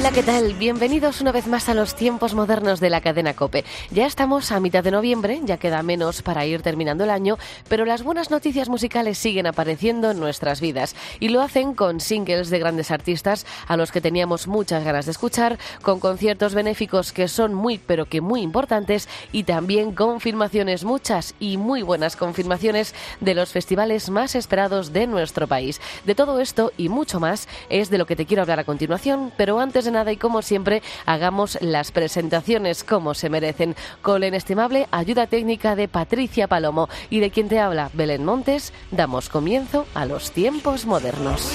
Hola, ¿qué tal? Bienvenidos una vez más a los tiempos modernos de la cadena Cope. Ya estamos a mitad de noviembre, ya queda menos para ir terminando el año, pero las buenas noticias musicales siguen apareciendo en nuestras vidas y lo hacen con singles de grandes artistas a los que teníamos muchas ganas de escuchar, con conciertos benéficos que son muy pero que muy importantes y también confirmaciones muchas y muy buenas confirmaciones de los festivales más esperados de nuestro país. De todo esto y mucho más es de lo que te quiero hablar a continuación, pero antes antes nada y como siempre, hagamos las presentaciones como se merecen, con la inestimable ayuda técnica de Patricia Palomo y de quien te habla Belén Montes, damos comienzo a los tiempos modernos.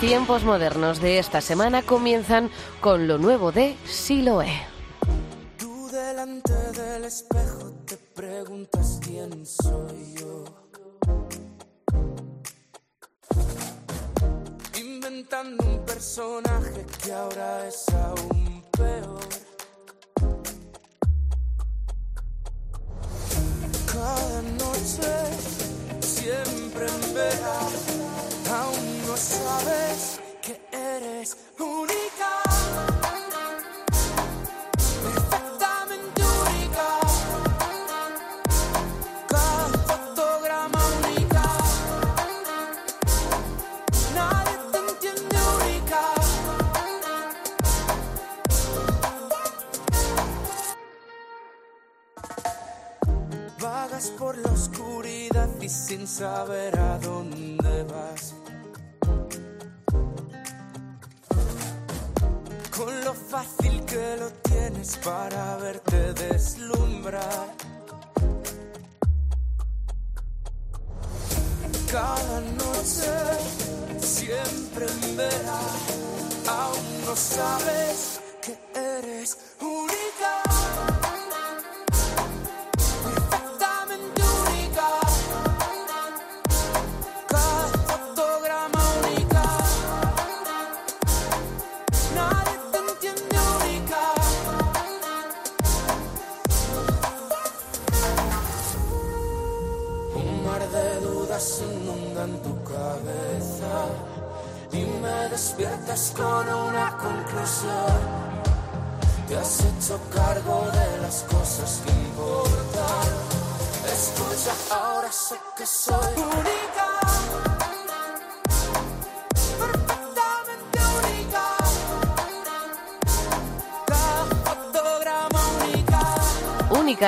Tiempos modernos de esta semana comienzan con lo nuevo de Siloé. Tú delante del espejo te preguntas quién soy yo. Inventando un personaje que ahora es aún peor. Cada noche, siempre en verano risk.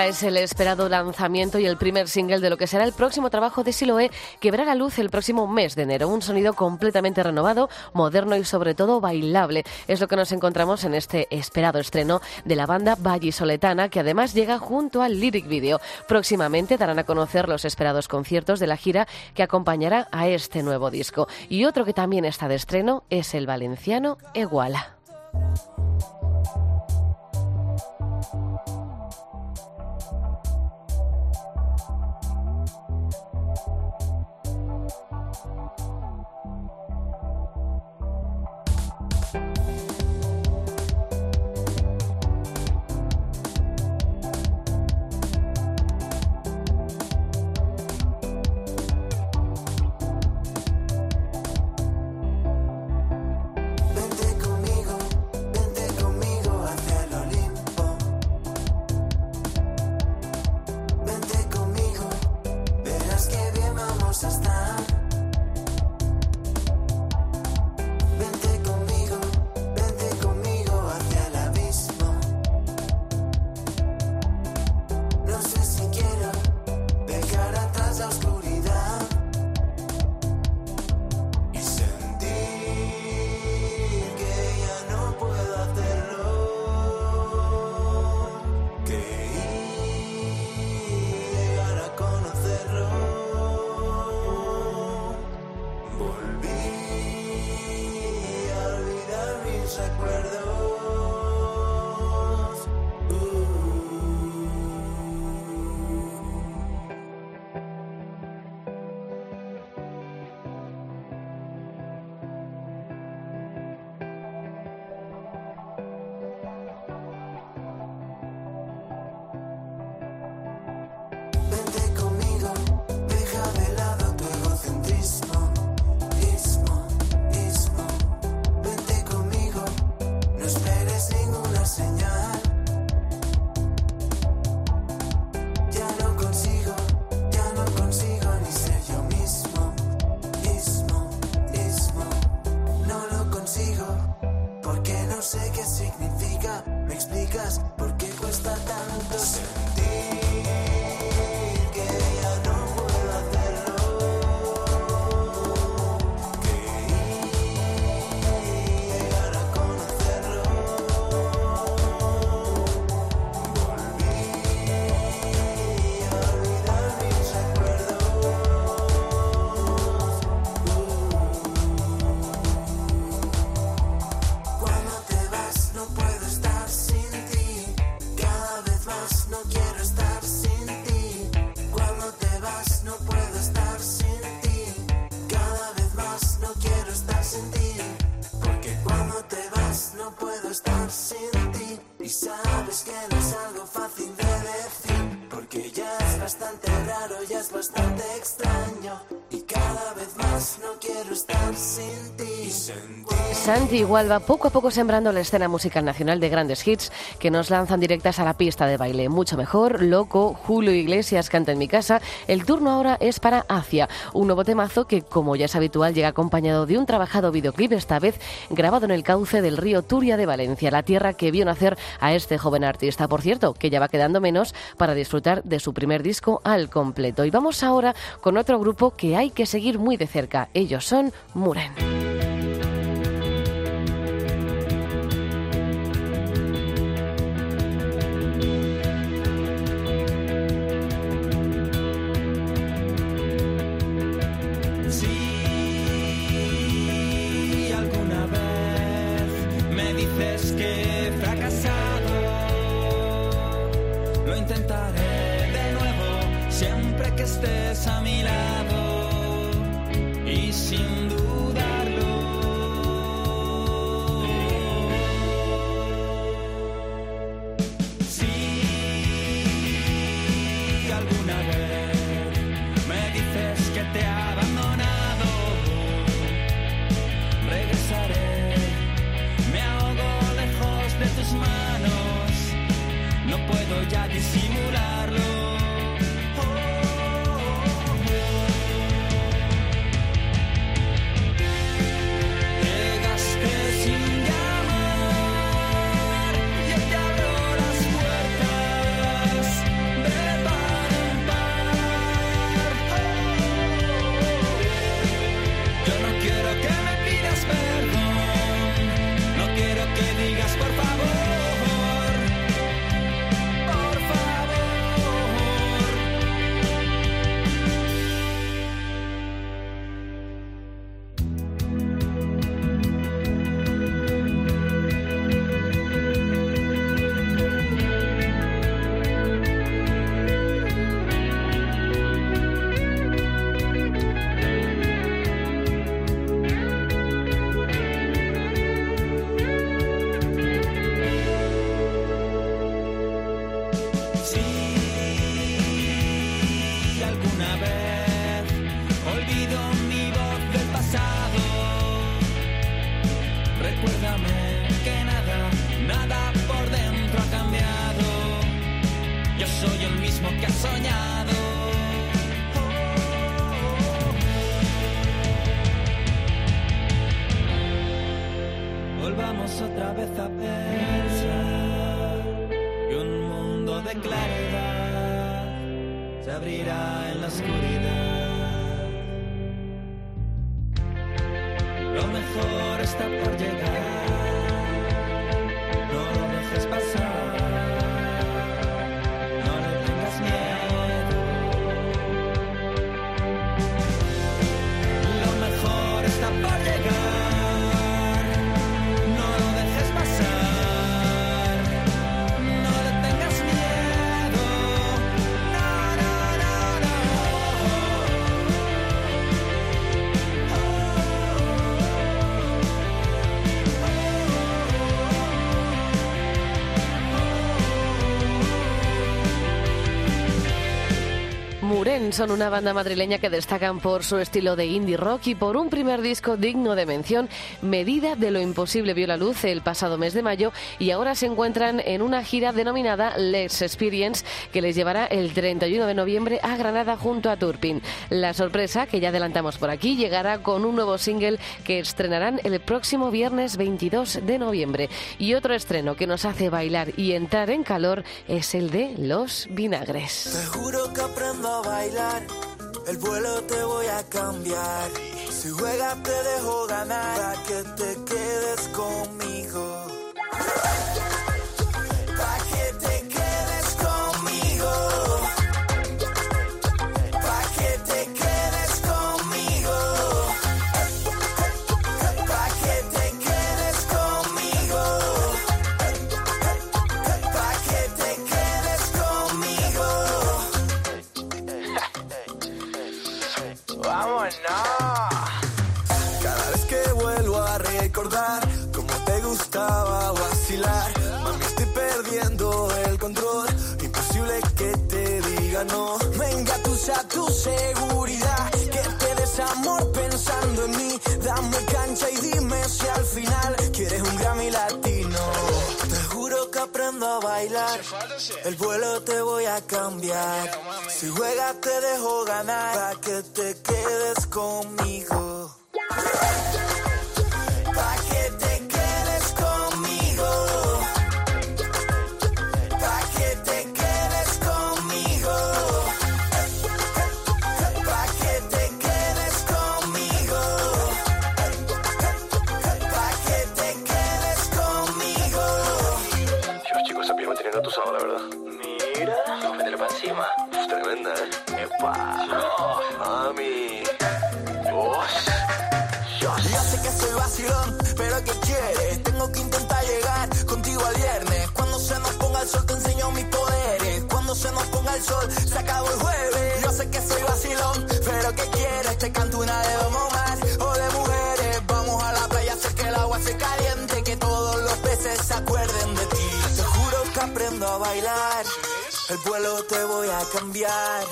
Es el esperado lanzamiento y el primer single de lo que será el próximo trabajo de Siloé que verá la luz el próximo mes de enero. Un sonido completamente renovado, moderno y sobre todo bailable. Es lo que nos encontramos en este esperado estreno de la banda Vallisoletana que además llega junto al lyric video. Próximamente darán a conocer los esperados conciertos de la gira que acompañará a este nuevo disco. Y otro que también está de estreno es el valenciano Eguala. y cada vez más no quiero estar sin ti. Santi igual va poco a poco sembrando la escena musical nacional de grandes hits que nos lanzan directas a la pista de baile. Mucho mejor, Loco, Julio Iglesias canta en mi casa. El turno ahora es para Acia, un nuevo temazo que, como ya es habitual, llega acompañado de un trabajado videoclip, esta vez grabado en el cauce del río Turia de Valencia, la tierra que vio nacer a este joven artista. Por cierto, que ya va quedando menos para disfrutar de su primer disco al completo. Y vamos ahora con otro grupo que hay que seguir muy de cerca. Ellos son Muren. está por llegar. Son una banda madrileña que destacan por su estilo de indie rock y por un primer disco digno de mención, Medida de lo Imposible vio la luz el pasado mes de mayo y ahora se encuentran en una gira denominada Let's Experience que les llevará el 31 de noviembre a Granada junto a Turpin. La sorpresa, que ya adelantamos por aquí, llegará con un nuevo single que estrenarán el próximo viernes 22 de noviembre. Y otro estreno que nos hace bailar y entrar en calor es el de Los Vinagres. Te que aprendo a bailar, el vuelo te voy a cambiar. Si juegas te dejo ganar, para que te quedes conmigo. Control. Imposible que te diga no. Venga, tú sea tu seguridad, que te des amor pensando en mí. Dame cancha y dime si al final quieres un Grammy latino. Te juro que aprendo a bailar, el vuelo te voy a cambiar. Si juegas te dejo ganar, para que te quedes conmigo. Pa' que se acabó el jueves. Yo sé que soy vacilón, pero ¿qué quieres? Te canto una de Don Omar o de mujeres. Vamos a la playa, sé que el agua se caliente, que todos los peces se acuerden de ti. Te juro que aprendo a bailar, el vuelo te voy a cambiar.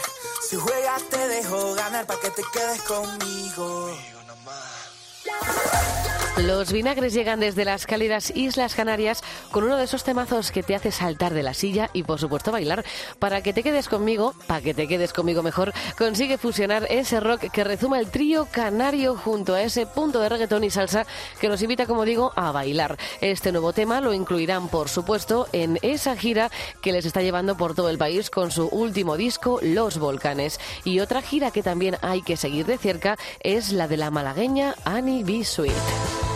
Si juegas te dejo ganar para que te quedes conmigo. Los vinagres llegan desde las cálidas Islas Canarias con uno de esos temazos que te hace saltar de la silla y por supuesto bailar. Para que te quedes conmigo, para que te quedes conmigo mejor, consigue fusionar ese rock que rezuma el trío canario junto a ese punto de reggaetón y salsa que nos invita, como digo, a bailar. Este nuevo tema lo incluirán, por supuesto, en esa gira que les está llevando por todo el país con su último disco, Los Volcanes. Y otra gira que también hay que seguir de cerca es la de la malagueña Annie B. Sweet.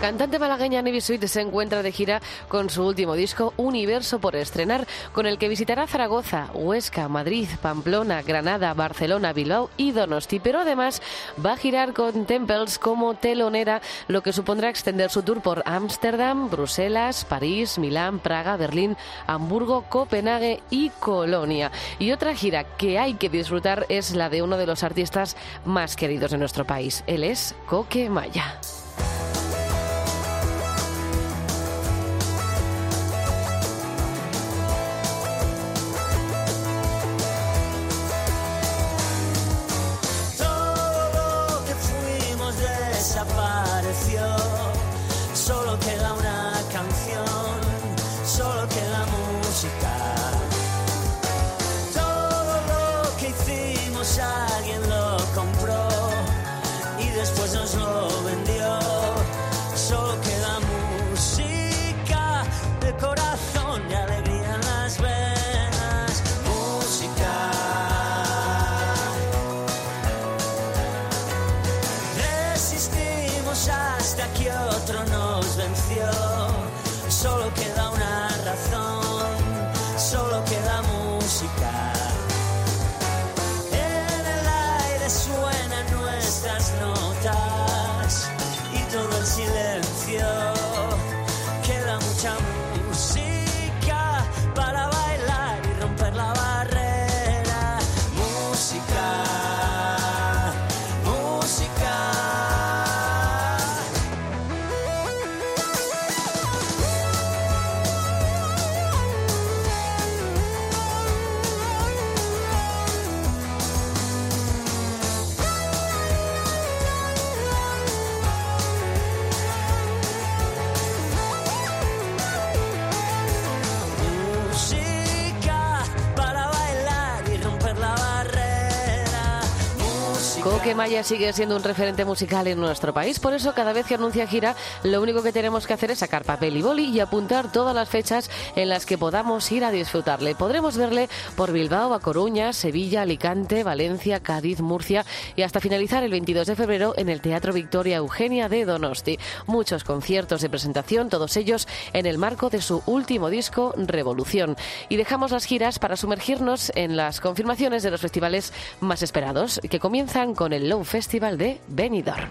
Cantante malagueña Nevi Sweet se encuentra de gira con su último disco Universo por estrenar, con el que visitará Zaragoza, Huesca, Madrid, Pamplona, Granada, Barcelona, Bilbao y Donosti. Pero además va a girar con Temples como telonera, lo que supondrá extender su tour por Ámsterdam, Bruselas, París, Milán, Praga, Berlín, Hamburgo, Copenhague y Colonia. Y otra gira que hay que disfrutar es la de uno de los artistas más queridos de nuestro país. Él es Coque Maya. Una canción, Maya sigue siendo un referente musical en nuestro país, por eso cada vez que anuncia gira, lo único que tenemos que hacer es sacar papel y boli y apuntar todas las fechas en las que podamos ir a disfrutarle. Podremos verle por Bilbao, A Coruña, Sevilla, Alicante, Valencia, Cádiz, Murcia y hasta finalizar el 22 de febrero en el Teatro Victoria Eugenia de Donosti. Muchos conciertos de presentación, todos ellos en el marco de su último disco, Revolución. Y dejamos las giras para sumergirnos en las confirmaciones de los festivales más esperados, que comienzan con el Low Festival de Benidorm.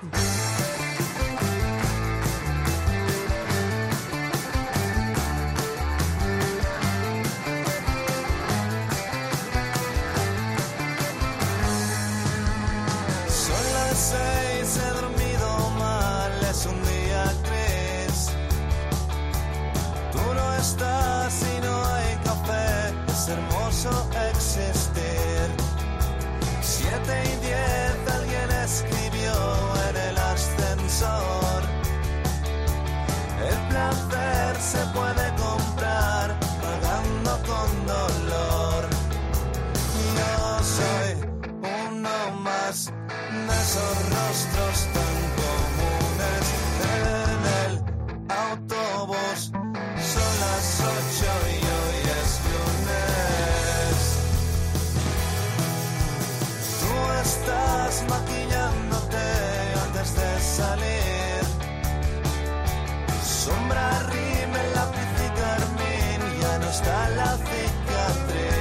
Sombra, rímel, lápiz y carmín, ya no está la cicatriz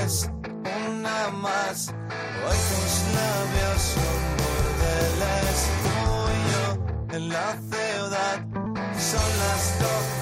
eres una más. Hoy tus labios son bordeles tuyo en la ciudad. Son las doce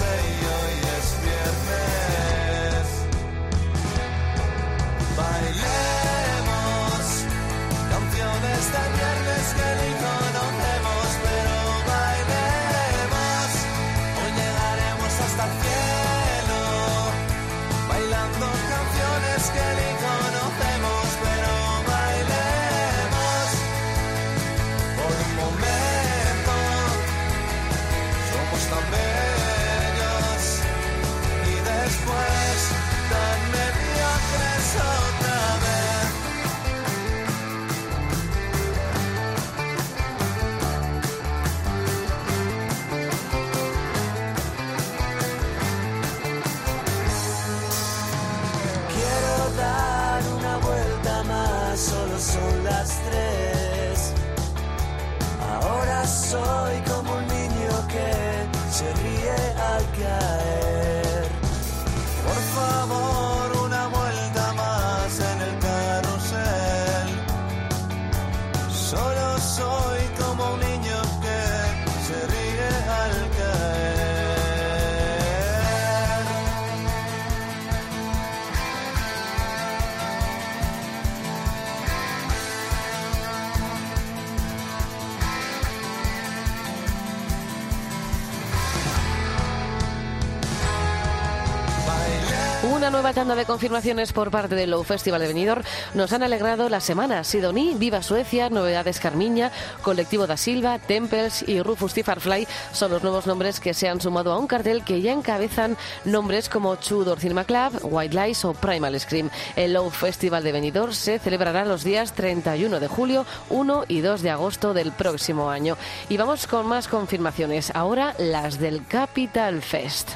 nueva tanda de confirmaciones por parte del Low Festival de Benidorm nos han alegrado la semana. Sidoní, Viva Suecia, Novedades Carmiña, Colectivo da Silva, Temples y Rufus Tifarfly son los nuevos nombres que se han sumado a un cartel que ya encabezan nombres como Tudor Cinema Club, White Lies o Primal Scream. El Low Festival de Benidorm se celebrará los días 31 de julio, 1 y 2 de agosto del próximo año. Y vamos con más confirmaciones. Ahora las del Capital Fest.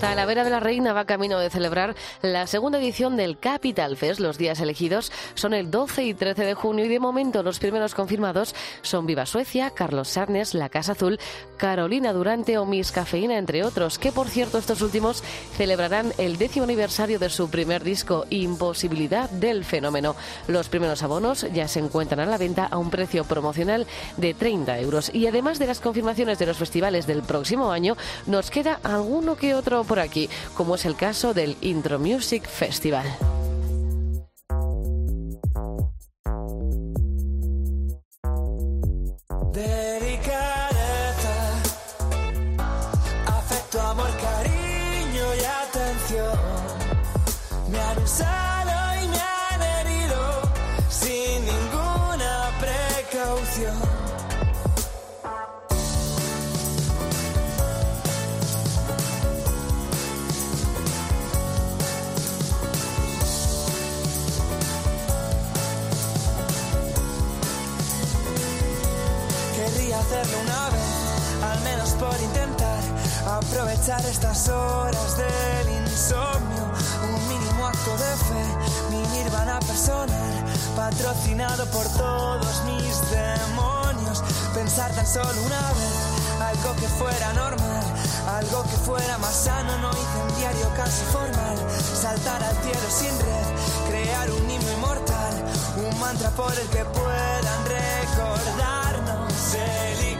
Talavera de la Reina va camino de celebrar la segunda edición del Capital Fest. Los días elegidos son el 12 y 13 de junio y de momento los primeros confirmados son Viva Suecia, Carlos Sarnes, La Casa Azul, Carolina Durante o Miss Cafeína, entre otros, que por cierto estos últimos celebrarán el décimo aniversario de su primer disco, Imposibilidad del Fenómeno. Los primeros abonos ya se encuentran a la venta a un precio promocional de 30 euros. Y además de las confirmaciones de los festivales del próximo año, nos queda alguno que otro por aquí, como es el caso del Intro Music Festival. Afecto, amor, cariño y atención. Me aprovechar estas horas del insomnio. Un mínimo acto de fe, mi nirvana personal, patrocinado por todos mis demonios. Pensar tan solo una vez, algo que fuera normal, algo que fuera más sano, no incendiario, casi formal. Saltar al cielo sin red, crear un himno inmortal, un mantra por el que puedan recordarnos. Delicadeza,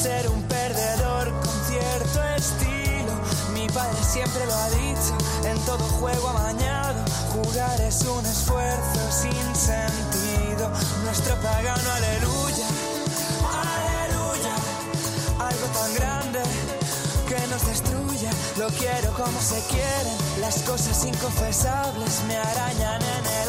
ser un perdedor con cierto estilo. Mi padre siempre lo ha dicho, en todo juego amañado, jugar es un esfuerzo sin sentido. Nuestro pagano aleluya, tan grande que nos destruye. Lo quiero como se quieren, las cosas inconfesables me arañan en el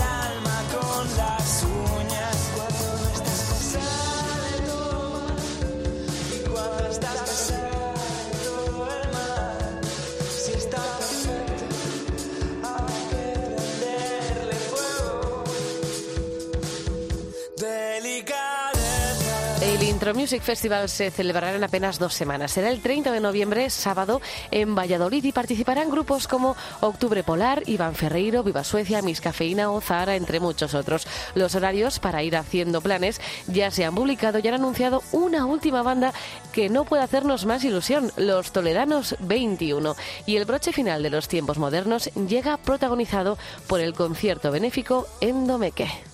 Music Festival se celebrará en apenas dos semanas. Será el 30 de noviembre, sábado, en Valladolid y participarán grupos como Octubre Polar, Iván Ferreiro, Viva Suecia, Miss Cafeína o Zara, entre muchos otros. Los horarios para ir haciendo planes ya se han publicado y han anunciado una última banda que no puede hacernos más ilusión, los Toledanos 21. Y el broche final de los tiempos modernos llega protagonizado por el concierto benéfico Endomeque.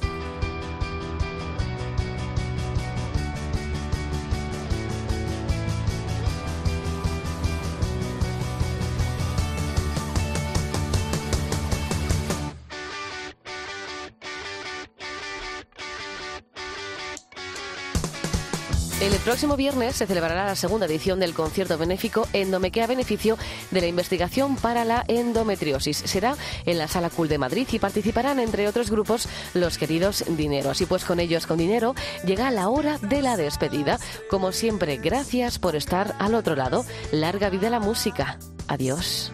Próximo viernes se celebrará la segunda edición del concierto benéfico Endomeque a beneficio de la investigación para la endometriosis. Será en la Sala Cool de Madrid y participarán, entre otros grupos, los queridos Dinero. Así pues, con ellos, con Dinero, llega la hora de la despedida. Como siempre, gracias por estar al otro lado. Larga vida la música. Adiós.